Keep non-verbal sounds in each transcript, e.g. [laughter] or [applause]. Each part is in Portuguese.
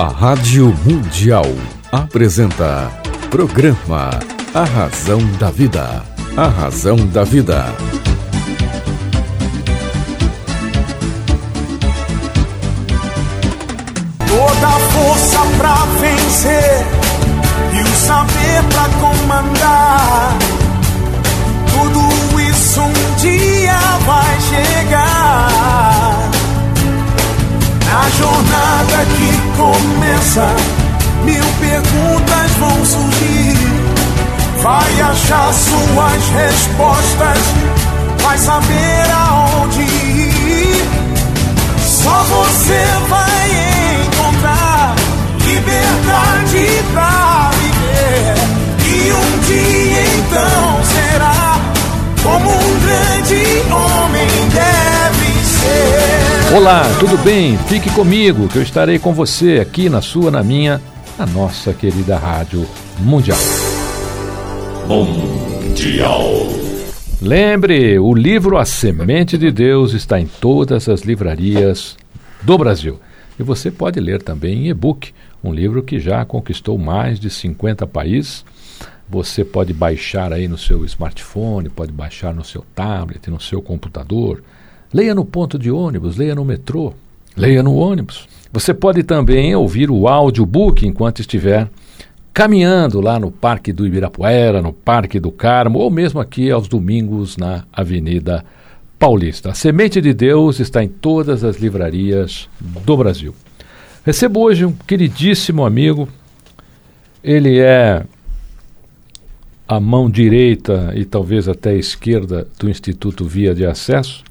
A Rádio Mundial apresenta Programa A Razão da Vida. A Razão da Vida. Toda a força pra vencer e o saber pra comandar. Tudo isso um dia vai chegar. Na jornada que começa, mil perguntas vão surgir. Vai achar suas respostas, vai saber aonde ir. Só você vai Olá, tudo bem? Fique comigo que eu estarei com você aqui na sua, na minha, na nossa querida Rádio Mundial. Mundial. Lembre, o livro A Semente de Deus está em todas as livrarias do Brasil. E você pode ler também em e-book, um livro que já conquistou mais de 50 países. Você pode baixar aí no seu smartphone, pode baixar no seu tablet, no seu computador. Leia no ponto de ônibus, leia no metrô, leia no ônibus. Você pode também ouvir o audiobook enquanto estiver caminhando lá no Parque do Ibirapuera, no Parque do Carmo, ou mesmo aqui aos domingos na Avenida Paulista. A Semente de Deus está em todas as livrarias do Brasil. Recebo hoje um queridíssimo amigo. Ele é a mão direita e talvez até esquerda do Instituto Via de Acesso.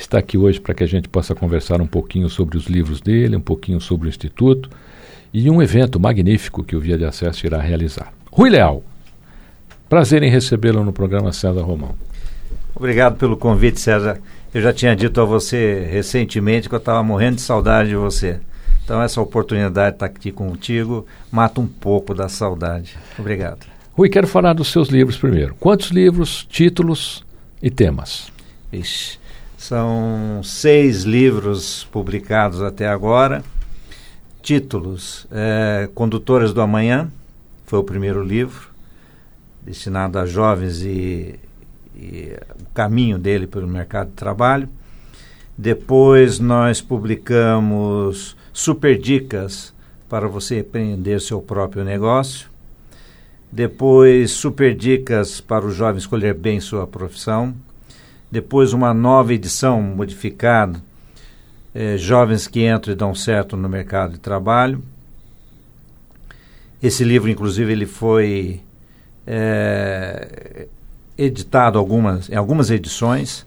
Está aqui hoje para que a gente possa conversar um pouquinho sobre os livros dele, um pouquinho sobre o Instituto e um evento magnífico que o Via de Acesso irá realizar. Rui Leal, prazer em recebê-lo no programa César Romão. Obrigado pelo convite, César. Eu já tinha dito a você recentemente que eu estava morrendo de saudade de você. Então, essa oportunidade de estar aqui contigo mata um pouco da saudade. Obrigado. Rui, quero falar dos seus livros primeiro. Quantos livros, títulos e temas? Ixi, são seis livros publicados até agora. Títulos: é, Condutoras do Amanhã, foi o primeiro livro, destinado a jovens e, e o caminho dele pelo mercado de trabalho. Depois nós publicamos Super Dicas para você empreender seu próprio negócio. Depois, Super Dicas para o jovem escolher bem sua profissão. Depois, uma nova edição modificada, é, Jovens que entram e dão certo no mercado de trabalho. Esse livro, inclusive, ele foi é, editado algumas, em algumas edições.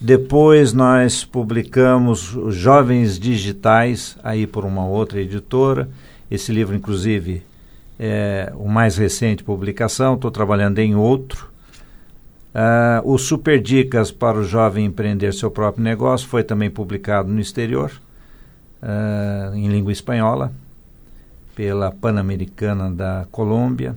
Depois nós publicamos Jovens Digitais, aí por uma outra editora. Esse livro, inclusive, é o mais recente publicação, estou trabalhando em outro. Uh, o Super Dicas para o Jovem Empreender Seu Próprio Negócio foi também publicado no exterior, uh, em língua espanhola, pela Pan-Americana da Colômbia.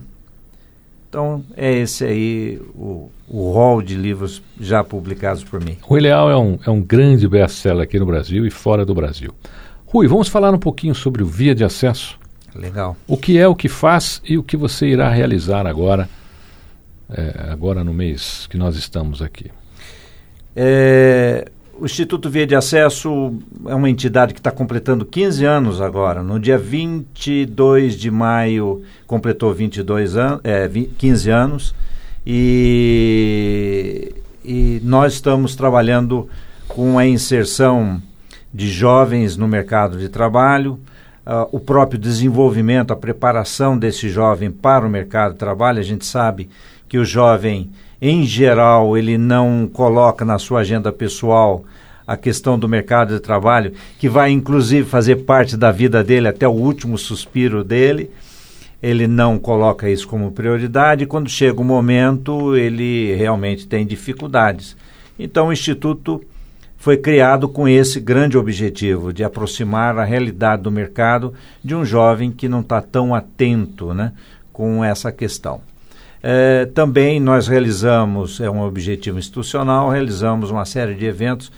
Então, é esse aí o, o hall de livros já publicados por mim. Rui Leal é um, é um grande best-seller aqui no Brasil e fora do Brasil. Rui, vamos falar um pouquinho sobre o Via de Acesso? Legal. O que é, o que faz e o que você irá realizar agora, é, agora no mês que nós estamos aqui? É, o Instituto Via de Acesso é uma entidade que está completando 15 anos agora. No dia 22 de maio completou 22 an é, 15 anos e, e nós estamos trabalhando com a inserção de jovens no mercado de trabalho, uh, o próprio desenvolvimento, a preparação desse jovem para o mercado de trabalho. A gente sabe que o jovem, em geral, ele não coloca na sua agenda pessoal a questão do mercado de trabalho, que vai inclusive fazer parte da vida dele até o último suspiro dele. Ele não coloca isso como prioridade quando chega o momento, ele realmente tem dificuldades. Então, o Instituto foi criado com esse grande objetivo de aproximar a realidade do mercado de um jovem que não está tão atento né, com essa questão. É, também nós realizamos, é um objetivo institucional, realizamos uma série de eventos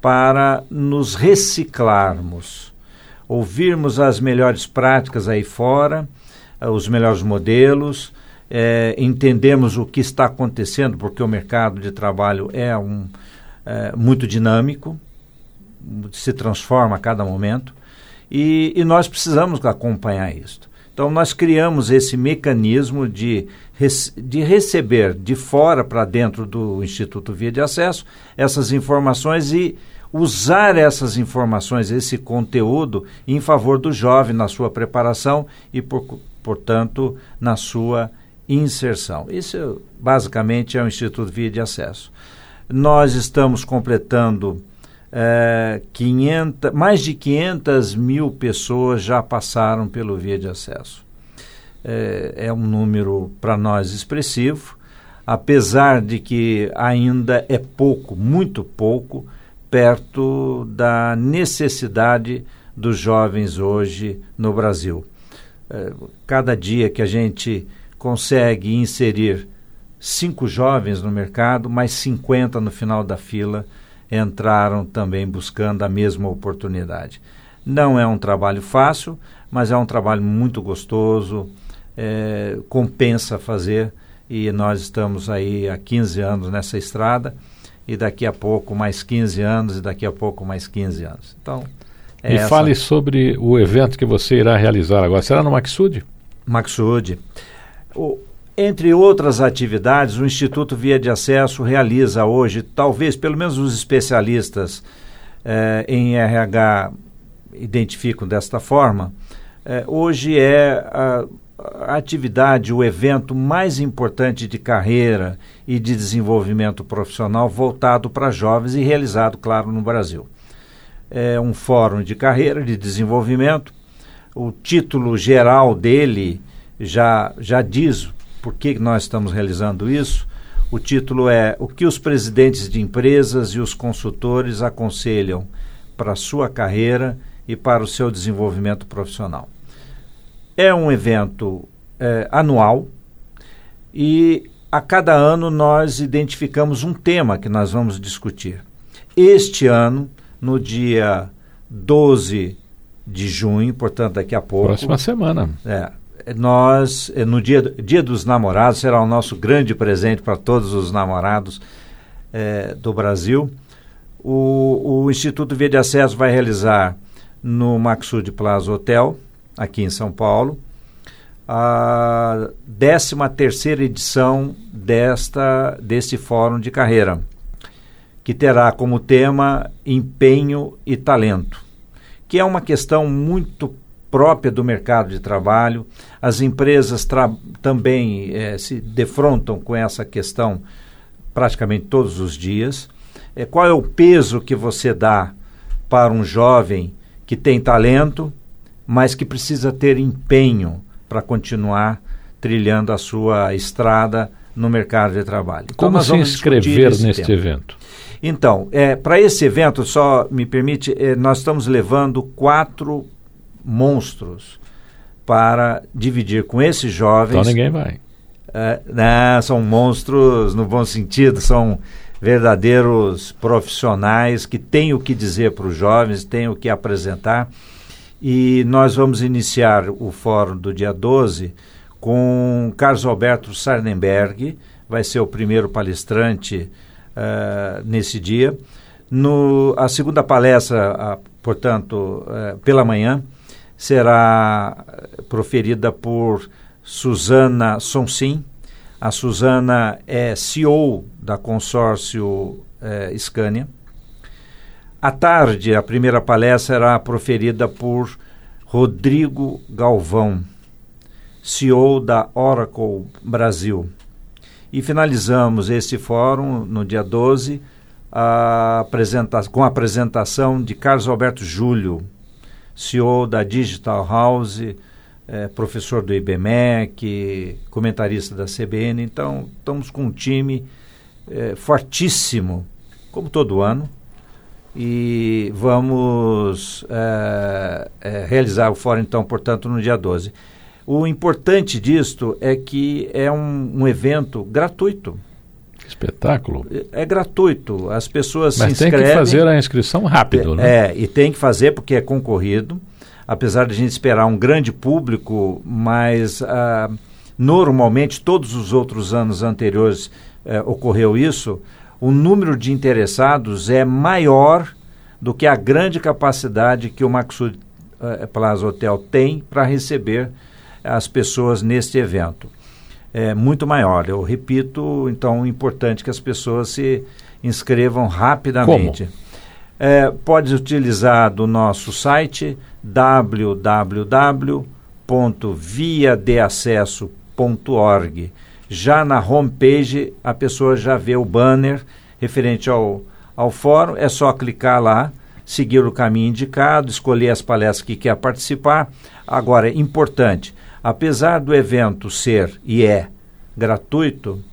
para nos reciclarmos. ouvirmos as melhores práticas aí fora, uh, os melhores modelos, é, entendemos o que está acontecendo, porque o mercado de trabalho é um é, muito dinâmico, se transforma a cada momento, e, e nós precisamos acompanhar isso. Então, nós criamos esse mecanismo de, de receber de fora para dentro do Instituto Via de Acesso essas informações e usar essas informações, esse conteúdo, em favor do jovem na sua preparação e, por, portanto, na sua inserção. Isso, basicamente, é o Instituto Via de Acesso. Nós estamos completando é, 500, mais de 500 mil pessoas já passaram pelo Via de Acesso. É, é um número para nós expressivo, apesar de que ainda é pouco, muito pouco, perto da necessidade dos jovens hoje no Brasil. É, cada dia que a gente consegue inserir cinco jovens no mercado, mais 50 no final da fila entraram também buscando a mesma oportunidade. Não é um trabalho fácil, mas é um trabalho muito gostoso, é, compensa fazer e nós estamos aí há 15 anos nessa estrada e daqui a pouco mais 15 anos e daqui a pouco mais 15 anos. Então, é e essa... fale sobre o evento que você irá realizar agora. Será no Maxud? Maxud. O, entre outras atividades, o Instituto Via de Acesso realiza hoje, talvez, pelo menos os especialistas eh, em RH identificam desta forma, eh, hoje é a, a atividade, o evento mais importante de carreira e de desenvolvimento profissional voltado para jovens e realizado, claro, no Brasil. É um fórum de carreira, de desenvolvimento. O título geral dele já, já diz por que nós estamos realizando isso. O título é O que os presidentes de empresas e os consultores aconselham para a sua carreira e para o seu desenvolvimento profissional. É um evento é, anual e a cada ano nós identificamos um tema que nós vamos discutir. Este ano, no dia 12 de junho, portanto, daqui a pouco. Próxima semana. É, nós, eh, no dia, dia dos namorados, será o nosso grande presente para todos os namorados é, do Brasil. O, o Instituto Via de Acesso vai realizar no Maxud Plaza Hotel, aqui em São Paulo, a 13 terceira edição desta, deste Fórum de Carreira, que terá como tema empenho e talento, que é uma questão muito própria do mercado de trabalho. As empresas também eh, se defrontam com essa questão praticamente todos os dias. É, qual é o peso que você dá para um jovem que tem talento, mas que precisa ter empenho para continuar trilhando a sua estrada no mercado de trabalho? Então, Como se inscrever neste evento? Então, é, para esse evento, só me permite, é, nós estamos levando quatro monstros para dividir com esses jovens. Então ninguém vai. É, não, são monstros no bom sentido, são verdadeiros profissionais que têm o que dizer para os jovens, têm o que apresentar. E nós vamos iniciar o fórum do dia 12 com Carlos Alberto Sarnenberg, vai ser o primeiro palestrante uh, nesse dia. No, a segunda palestra, uh, portanto, uh, pela manhã, será proferida por Suzana Sonsim. A Suzana é CEO da consórcio é, Scania. À tarde, a primeira palestra será proferida por Rodrigo Galvão, CEO da Oracle Brasil. E finalizamos esse fórum no dia 12 a apresenta com a apresentação de Carlos Alberto Júlio, CEO da Digital House, é, professor do IBMEC, comentarista da CBN. Então, estamos com um time é, fortíssimo, como todo ano, e vamos é, é realizar o fórum, então, portanto, no dia 12. O importante disto é que é um, um evento gratuito. Espetáculo. É, é, gratuito. As pessoas Mas se inscrevem. tem que fazer a inscrição rápido, é, né? É, e tem que fazer porque é concorrido. apesar de a gente esperar um grande público, mas ah, normalmente todos os outros anos anteriores eh, ocorreu isso, o número de interessados é maior do que a grande capacidade que o Maxud eh, Plaza Hotel tem para receber as pessoas neste evento. É muito maior. Eu repito, então, é importante que as pessoas se inscrevam rapidamente. Como? É, pode utilizar do nosso site www.viadeacesso.org. Já na homepage, a pessoa já vê o banner referente ao, ao fórum, é só clicar lá, seguir o caminho indicado, escolher as palestras que quer participar. Agora, é importante, apesar do evento ser e é gratuito,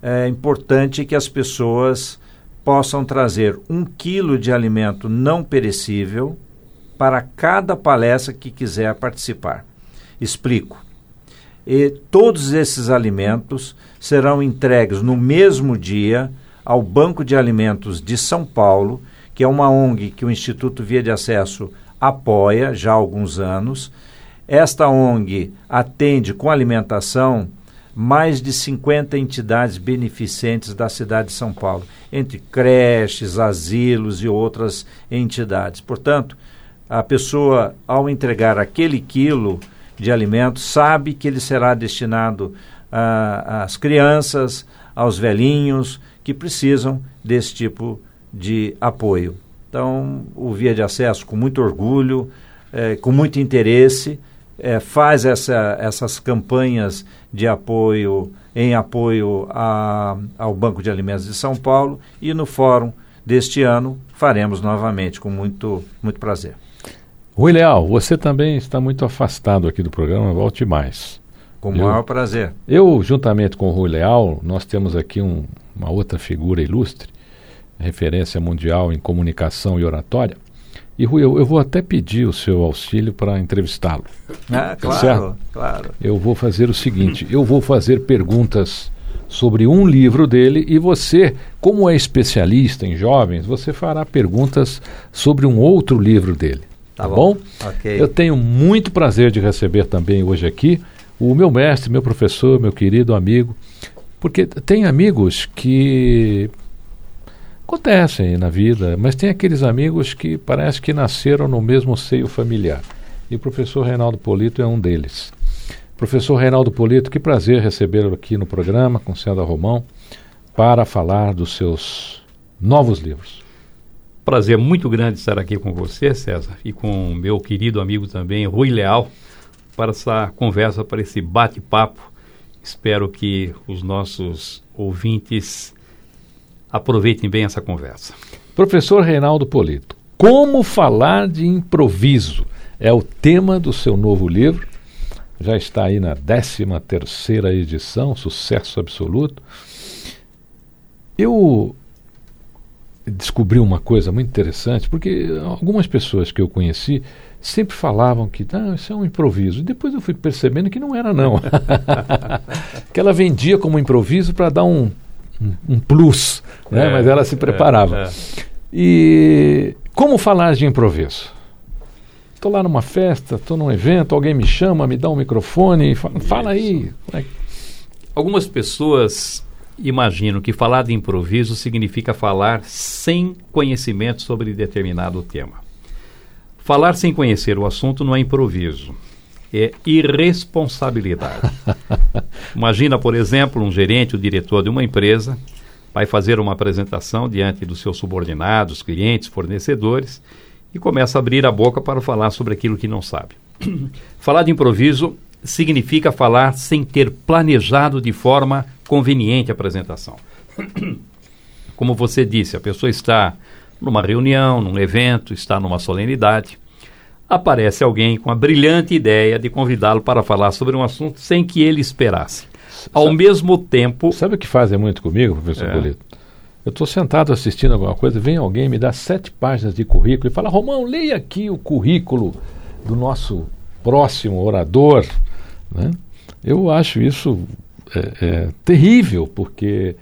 é importante que as pessoas possam trazer um quilo de alimento não perecível para cada palestra que quiser participar. Explico. E todos esses alimentos serão entregues no mesmo dia ao Banco de Alimentos de São Paulo, que é uma ONG que o Instituto Via de Acesso apoia já há alguns anos. Esta ONG atende com alimentação mais de 50 entidades beneficentes da cidade de São Paulo, entre creches, asilos e outras entidades. Portanto, a pessoa, ao entregar aquele quilo de alimento, sabe que ele será destinado às crianças, aos velhinhos que precisam desse tipo de apoio. Então, o Via de Acesso, com muito orgulho, é, com muito interesse, é, faz essa, essas campanhas de apoio em apoio a, ao Banco de Alimentos de São Paulo e no fórum deste ano faremos novamente com muito, muito prazer. Rui Leal, você também está muito afastado aqui do programa, volte mais. Com o maior prazer. Eu, juntamente com o Rui Leal, nós temos aqui um, uma outra figura ilustre, referência mundial em comunicação e oratória, e Rui, eu, eu vou até pedir o seu auxílio para entrevistá-lo. Ah, tá claro, certo? claro. Eu vou fazer o seguinte: eu vou fazer perguntas sobre um livro dele e você, como é especialista em jovens, você fará perguntas sobre um outro livro dele. Tá, tá bom? bom? Okay. Eu tenho muito prazer de receber também hoje aqui o meu mestre, meu professor, meu querido amigo, porque tem amigos que acontecem na vida, mas tem aqueles amigos que parece que nasceram no mesmo seio familiar. E o professor Reinaldo Polito é um deles. Professor Reinaldo Polito, que prazer recebê-lo aqui no programa com Céu Romão para falar dos seus novos livros. Prazer muito grande estar aqui com você, César, e com meu querido amigo também, Rui Leal, para essa conversa, para esse bate-papo. Espero que os nossos ouvintes aproveitem bem essa conversa. Professor Reinaldo Polito, como falar de improviso é o tema do seu novo livro. Já está aí na 13 terceira edição, sucesso absoluto. Eu descobri uma coisa muito interessante, porque algumas pessoas que eu conheci sempre falavam que ah, isso é um improviso. E depois eu fui percebendo que não era, não. [laughs] que ela vendia como improviso para dar um um, plus, né? É, mas ela se preparava. É, é. E como falar de improviso? Estou lá numa festa, estou num evento, alguém me chama, me dá um microfone, fala, fala aí. É Algumas pessoas imaginam que falar de improviso significa falar sem conhecimento sobre determinado tema. Falar sem conhecer o assunto não é improviso é irresponsabilidade. [laughs] Imagina, por exemplo, um gerente, o diretor de uma empresa, vai fazer uma apresentação diante dos seus subordinados, clientes, fornecedores e começa a abrir a boca para falar sobre aquilo que não sabe. [clears throat] falar de improviso significa falar sem ter planejado de forma conveniente a apresentação. [clears throat] Como você disse, a pessoa está numa reunião, num evento, está numa solenidade aparece alguém com a brilhante ideia de convidá-lo para falar sobre um assunto sem que ele esperasse. Ao sabe, mesmo tempo. Sabe o que fazem muito comigo, professor é. Polito? Eu estou sentado assistindo alguma coisa, vem alguém me dá sete páginas de currículo e fala: Romão, leia aqui o currículo do nosso próximo orador. Né? Eu acho isso é, é, terrível, porque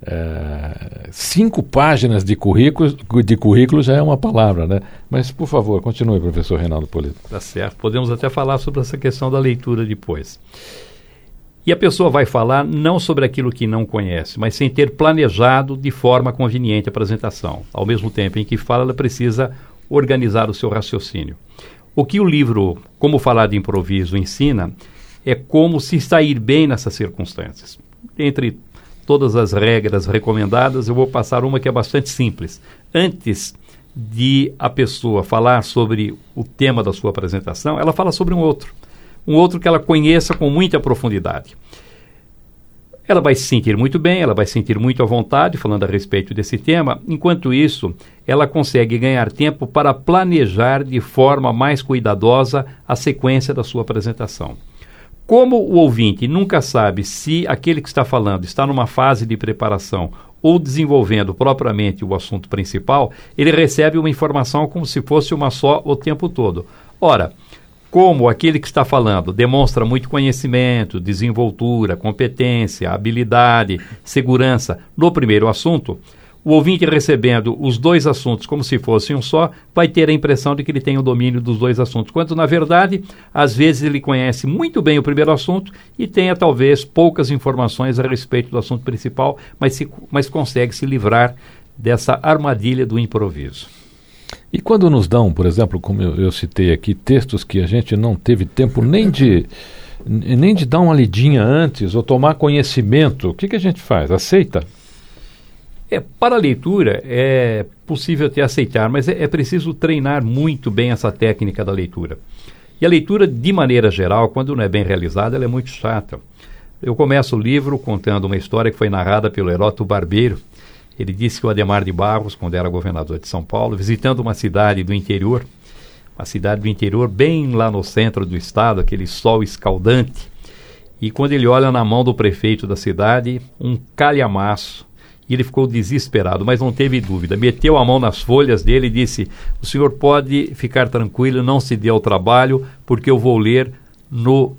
É, cinco páginas de currículo, de currículo já é uma palavra, né? Mas, por favor, continue, professor Reinaldo Polito. Tá certo. Podemos até falar sobre essa questão da leitura depois. E a pessoa vai falar não sobre aquilo que não conhece, mas sem ter planejado de forma conveniente a apresentação. Ao mesmo tempo em que fala, ela precisa organizar o seu raciocínio. O que o livro Como Falar de Improviso ensina é como se sair bem nessas circunstâncias. Entre todas as regras recomendadas, eu vou passar uma que é bastante simples. Antes de a pessoa falar sobre o tema da sua apresentação, ela fala sobre um outro um outro que ela conheça com muita profundidade. Ela vai se sentir muito bem, ela vai se sentir muito à vontade falando a respeito desse tema. Enquanto isso, ela consegue ganhar tempo para planejar de forma mais cuidadosa a sequência da sua apresentação. Como o ouvinte nunca sabe se aquele que está falando está numa fase de preparação ou desenvolvendo propriamente o assunto principal, ele recebe uma informação como se fosse uma só o tempo todo. Ora, como aquele que está falando demonstra muito conhecimento, desenvoltura, competência, habilidade, segurança no primeiro assunto, o ouvinte recebendo os dois assuntos como se fossem um só, vai ter a impressão de que ele tem o domínio dos dois assuntos, quando na verdade, às vezes ele conhece muito bem o primeiro assunto e tenha talvez poucas informações a respeito do assunto principal, mas, se, mas consegue se livrar dessa armadilha do improviso. E quando nos dão, por exemplo, como eu, eu, citei aqui, textos que a gente não teve tempo nem de [laughs] nem de dar uma lidinha antes ou tomar conhecimento, o que, que a gente faz? Aceita? É, para a leitura é possível até aceitar, mas é, é preciso treinar muito bem essa técnica da leitura. E a leitura, de maneira geral, quando não é bem realizada, ela é muito chata. Eu começo o livro contando uma história que foi narrada pelo Heródoto Barbeiro, ele disse que o Ademar de Barros, quando era governador de São Paulo, visitando uma cidade do interior, uma cidade do interior bem lá no centro do estado, aquele sol escaldante, e quando ele olha na mão do prefeito da cidade, um calhamaço, e ele ficou desesperado, mas não teve dúvida. Meteu a mão nas folhas dele e disse: O senhor pode ficar tranquilo, não se dê ao trabalho, porque eu vou ler no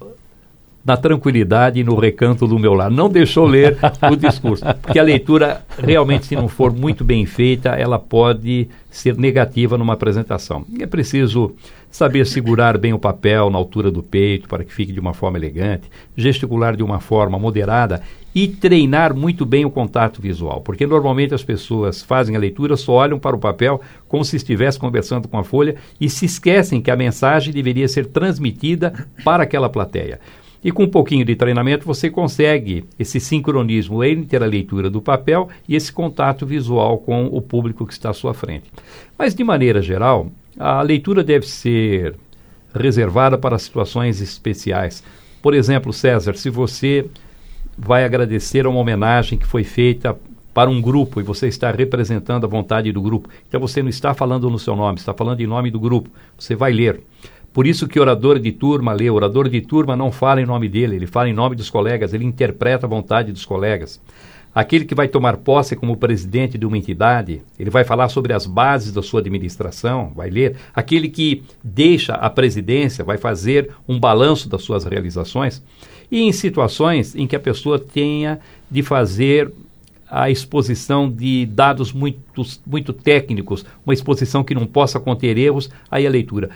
na tranquilidade e no recanto do meu lar. Não deixou ler o discurso, porque a leitura realmente, se não for muito bem feita, ela pode ser negativa numa apresentação. É preciso saber segurar bem o papel na altura do peito para que fique de uma forma elegante, gesticular de uma forma moderada e treinar muito bem o contato visual, porque normalmente as pessoas fazem a leitura, só olham para o papel como se estivesse conversando com a folha e se esquecem que a mensagem deveria ser transmitida para aquela plateia. E com um pouquinho de treinamento você consegue esse sincronismo entre a leitura do papel e esse contato visual com o público que está à sua frente. Mas, de maneira geral, a leitura deve ser reservada para situações especiais. Por exemplo, César, se você vai agradecer a uma homenagem que foi feita para um grupo e você está representando a vontade do grupo, então você não está falando no seu nome, está falando em nome do grupo. Você vai ler. Por isso que orador de turma lê, orador de turma não fala em nome dele, ele fala em nome dos colegas, ele interpreta a vontade dos colegas. Aquele que vai tomar posse como presidente de uma entidade, ele vai falar sobre as bases da sua administração, vai ler. Aquele que deixa a presidência vai fazer um balanço das suas realizações. E em situações em que a pessoa tenha de fazer a exposição de dados muito, muito técnicos, uma exposição que não possa conter erros, aí a leitura.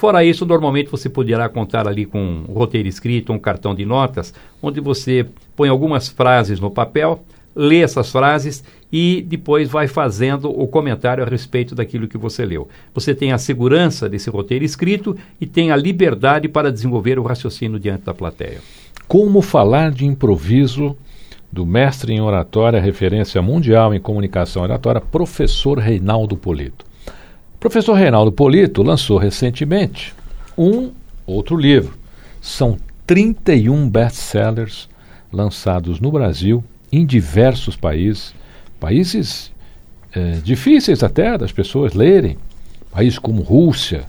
Fora isso, normalmente você poderá contar ali com um roteiro escrito, um cartão de notas, onde você põe algumas frases no papel, lê essas frases e depois vai fazendo o comentário a respeito daquilo que você leu. Você tem a segurança desse roteiro escrito e tem a liberdade para desenvolver o raciocínio diante da plateia. Como falar de improviso do mestre em oratória, referência mundial em comunicação oratória, professor Reinaldo Polito. Professor Reinaldo Polito lançou recentemente um outro livro. São 31 best-sellers lançados no Brasil, em diversos países, países é, difíceis até das pessoas lerem, países como Rússia.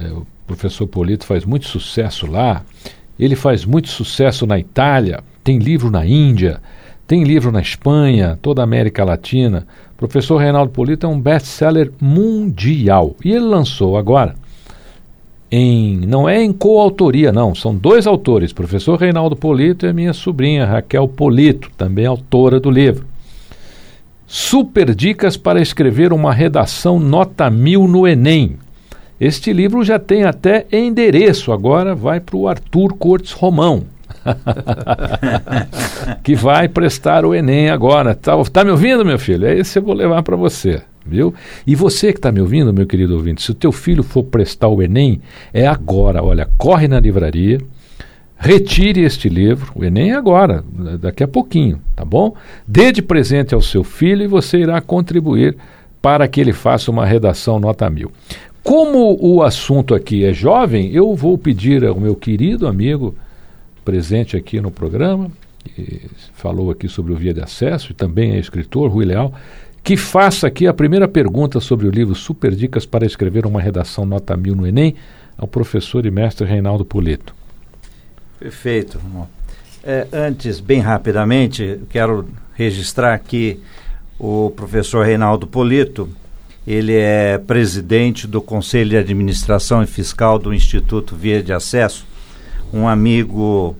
É, o professor Polito faz muito sucesso lá. Ele faz muito sucesso na Itália, tem livro na Índia, tem livro na Espanha, toda a América Latina. Professor Reinaldo Polito é um best-seller mundial. E ele lançou agora, em, não é em coautoria, não, são dois autores, professor Reinaldo Polito e minha sobrinha Raquel Polito, também autora do livro. Super Dicas para escrever uma redação nota mil no Enem. Este livro já tem até endereço, agora vai para o Arthur Cortes Romão. [laughs] que vai prestar o Enem agora. Tá, tá me ouvindo, meu filho? É esse eu vou levar para você, viu? E você que está me ouvindo, meu querido ouvinte, se o teu filho for prestar o Enem, é agora. Olha, corre na livraria, retire este livro, o Enem é agora, daqui a pouquinho, tá bom? Dê de presente ao seu filho e você irá contribuir para que ele faça uma redação nota mil. Como o assunto aqui é jovem, eu vou pedir ao meu querido amigo presente aqui no programa, falou aqui sobre o Via de Acesso e também é escritor, Rui Leal, que faça aqui a primeira pergunta sobre o livro Super Dicas para escrever uma redação nota mil no Enem ao professor e mestre Reinaldo Polito. Perfeito. É, antes, bem rapidamente, quero registrar aqui o professor Reinaldo Polito, ele é presidente do Conselho de Administração e Fiscal do Instituto Via de Acesso, um amigo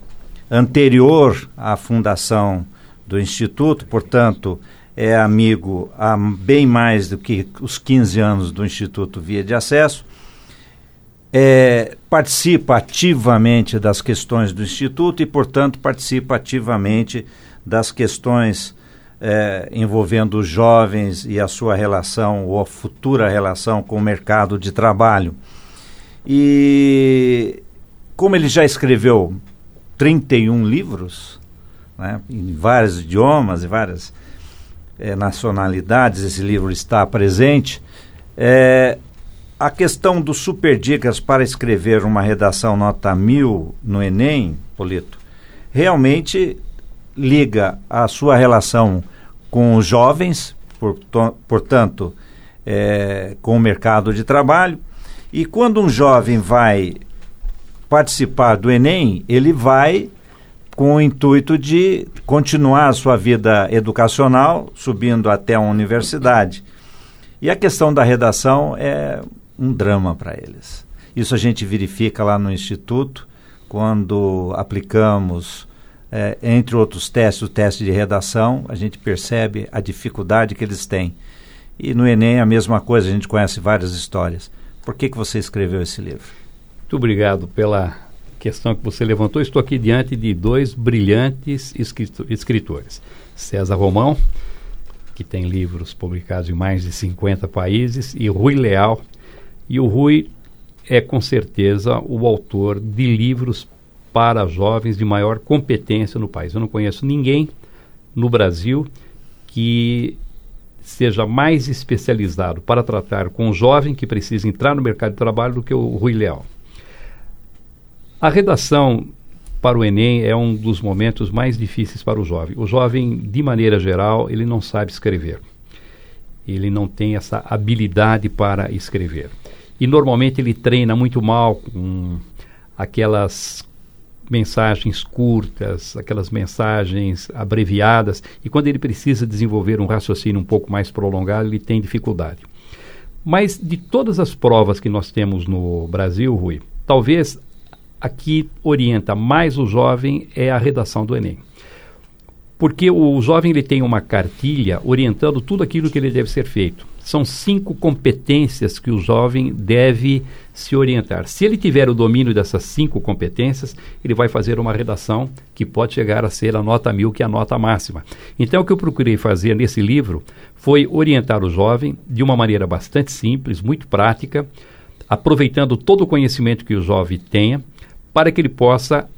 anterior à fundação do Instituto, portanto, é amigo há bem mais do que os 15 anos do Instituto Via de Acesso. É, participa ativamente das questões do Instituto e, portanto, participa ativamente das questões é, envolvendo os jovens e a sua relação ou a futura relação com o mercado de trabalho. E como ele já escreveu 31 livros, né, em vários idiomas e várias é, nacionalidades, esse livro está presente. É, a questão dos super dicas para escrever uma redação nota mil no Enem, Polito, realmente liga a sua relação com os jovens, portanto, é, com o mercado de trabalho. E quando um jovem vai participar do Enem, ele vai com o intuito de continuar a sua vida educacional, subindo até a universidade. E a questão da redação é um drama para eles. Isso a gente verifica lá no Instituto, quando aplicamos é, entre outros testes, o teste de redação, a gente percebe a dificuldade que eles têm. E no Enem a mesma coisa, a gente conhece várias histórias. Por que, que você escreveu esse livro? Muito obrigado pela questão que você levantou. Estou aqui diante de dois brilhantes escritores. César Romão, que tem livros publicados em mais de 50 países, e Rui Leal. E o Rui é com certeza o autor de livros para jovens de maior competência no país. Eu não conheço ninguém no Brasil que seja mais especializado para tratar com o jovem que precisa entrar no mercado de trabalho do que o Rui Leal. A redação para o Enem é um dos momentos mais difíceis para o jovem. O jovem, de maneira geral, ele não sabe escrever. Ele não tem essa habilidade para escrever. E normalmente ele treina muito mal com aquelas mensagens curtas, aquelas mensagens abreviadas, e quando ele precisa desenvolver um raciocínio um pouco mais prolongado, ele tem dificuldade. Mas de todas as provas que nós temos no Brasil, Rui, talvez a que orienta mais o jovem é a redação do Enem. Porque o jovem ele tem uma cartilha orientando tudo aquilo que ele deve ser feito. São cinco competências que o jovem deve se orientar. Se ele tiver o domínio dessas cinco competências, ele vai fazer uma redação que pode chegar a ser a nota mil, que é a nota máxima. Então, o que eu procurei fazer nesse livro foi orientar o jovem de uma maneira bastante simples, muito prática, aproveitando todo o conhecimento que o jovem tenha, para que ele possa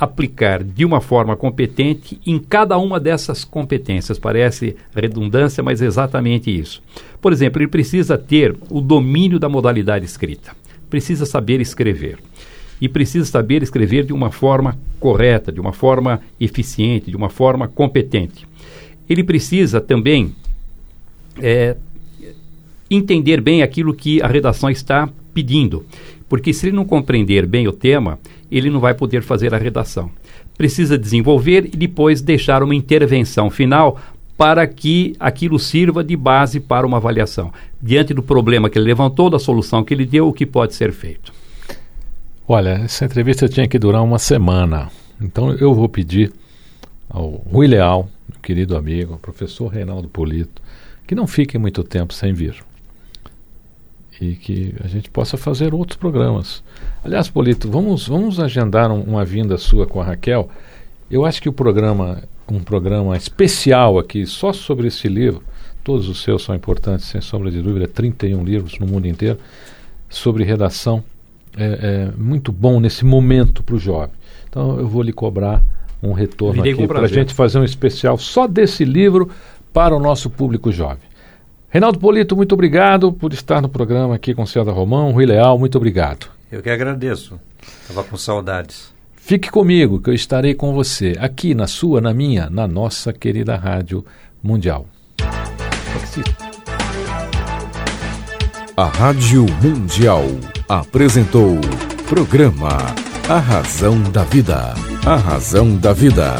aplicar de uma forma competente em cada uma dessas competências. Parece redundância, mas é exatamente isso. Por exemplo, ele precisa ter o domínio da modalidade escrita, precisa saber escrever. E precisa saber escrever de uma forma correta, de uma forma eficiente, de uma forma competente. Ele precisa também é, entender bem aquilo que a redação está pedindo. Porque se ele não compreender bem o tema, ele não vai poder fazer a redação. Precisa desenvolver e depois deixar uma intervenção final para que aquilo sirva de base para uma avaliação. Diante do problema que ele levantou, da solução que ele deu, o que pode ser feito? Olha, essa entrevista tinha que durar uma semana. Então eu vou pedir ao Rui Leal, meu querido amigo, professor Reinaldo Polito, que não fique muito tempo sem vir. E que a gente possa fazer outros programas. Aliás, Polito, vamos, vamos agendar um, uma vinda sua com a Raquel. Eu acho que o programa, um programa especial aqui, só sobre esse livro, todos os seus são importantes, sem sombra de dúvida, 31 livros no mundo inteiro, sobre redação, é, é muito bom nesse momento para o jovem. Então eu vou lhe cobrar um retorno Virei aqui para a gente fazer um especial só desse livro para o nosso público jovem. Reinaldo Polito, muito obrigado por estar no programa aqui com César Romão. Rui Leal, muito obrigado. Eu que agradeço. Estava com saudades. Fique comigo, que eu estarei com você, aqui na sua, na minha, na nossa querida Rádio Mundial. A Rádio Mundial apresentou programa A Razão da Vida. A Razão da Vida.